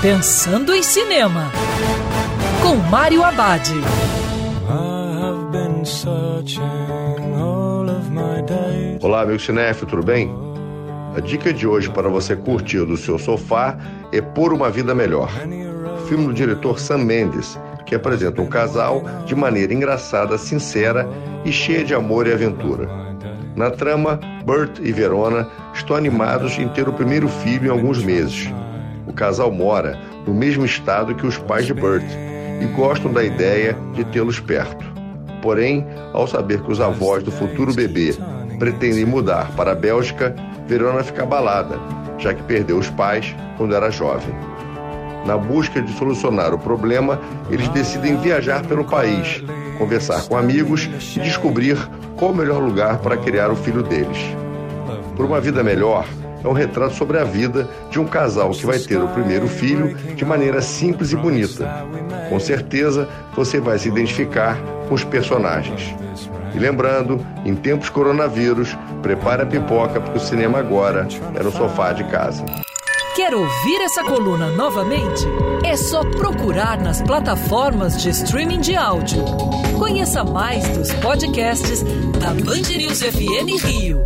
Pensando em Cinema, com Mário Abad. Olá, meu cinéfilo, tudo bem? A dica de hoje para você curtir do seu sofá é Por uma Vida Melhor, filme do diretor Sam Mendes, que apresenta um casal de maneira engraçada, sincera e cheia de amor e aventura. Na trama, Burt e Verona estão animados em ter o primeiro filho em alguns meses o casal mora no mesmo estado que os pais de Bert e gostam da ideia de tê-los perto. Porém, ao saber que os avós do futuro bebê pretendem mudar para a Bélgica, Verona fica abalada, já que perdeu os pais quando era jovem. Na busca de solucionar o problema, eles decidem viajar pelo país, conversar com amigos e descobrir qual o melhor lugar para criar o filho deles. Por uma vida melhor, é um retrato sobre a vida de um casal que vai ter o primeiro filho de maneira simples e bonita. Com certeza você vai se identificar com os personagens. E lembrando, em tempos coronavírus, prepare a pipoca porque o cinema agora é no sofá de casa. Quer ouvir essa coluna novamente? É só procurar nas plataformas de streaming de áudio. Conheça mais dos podcasts da Band News FM Rio.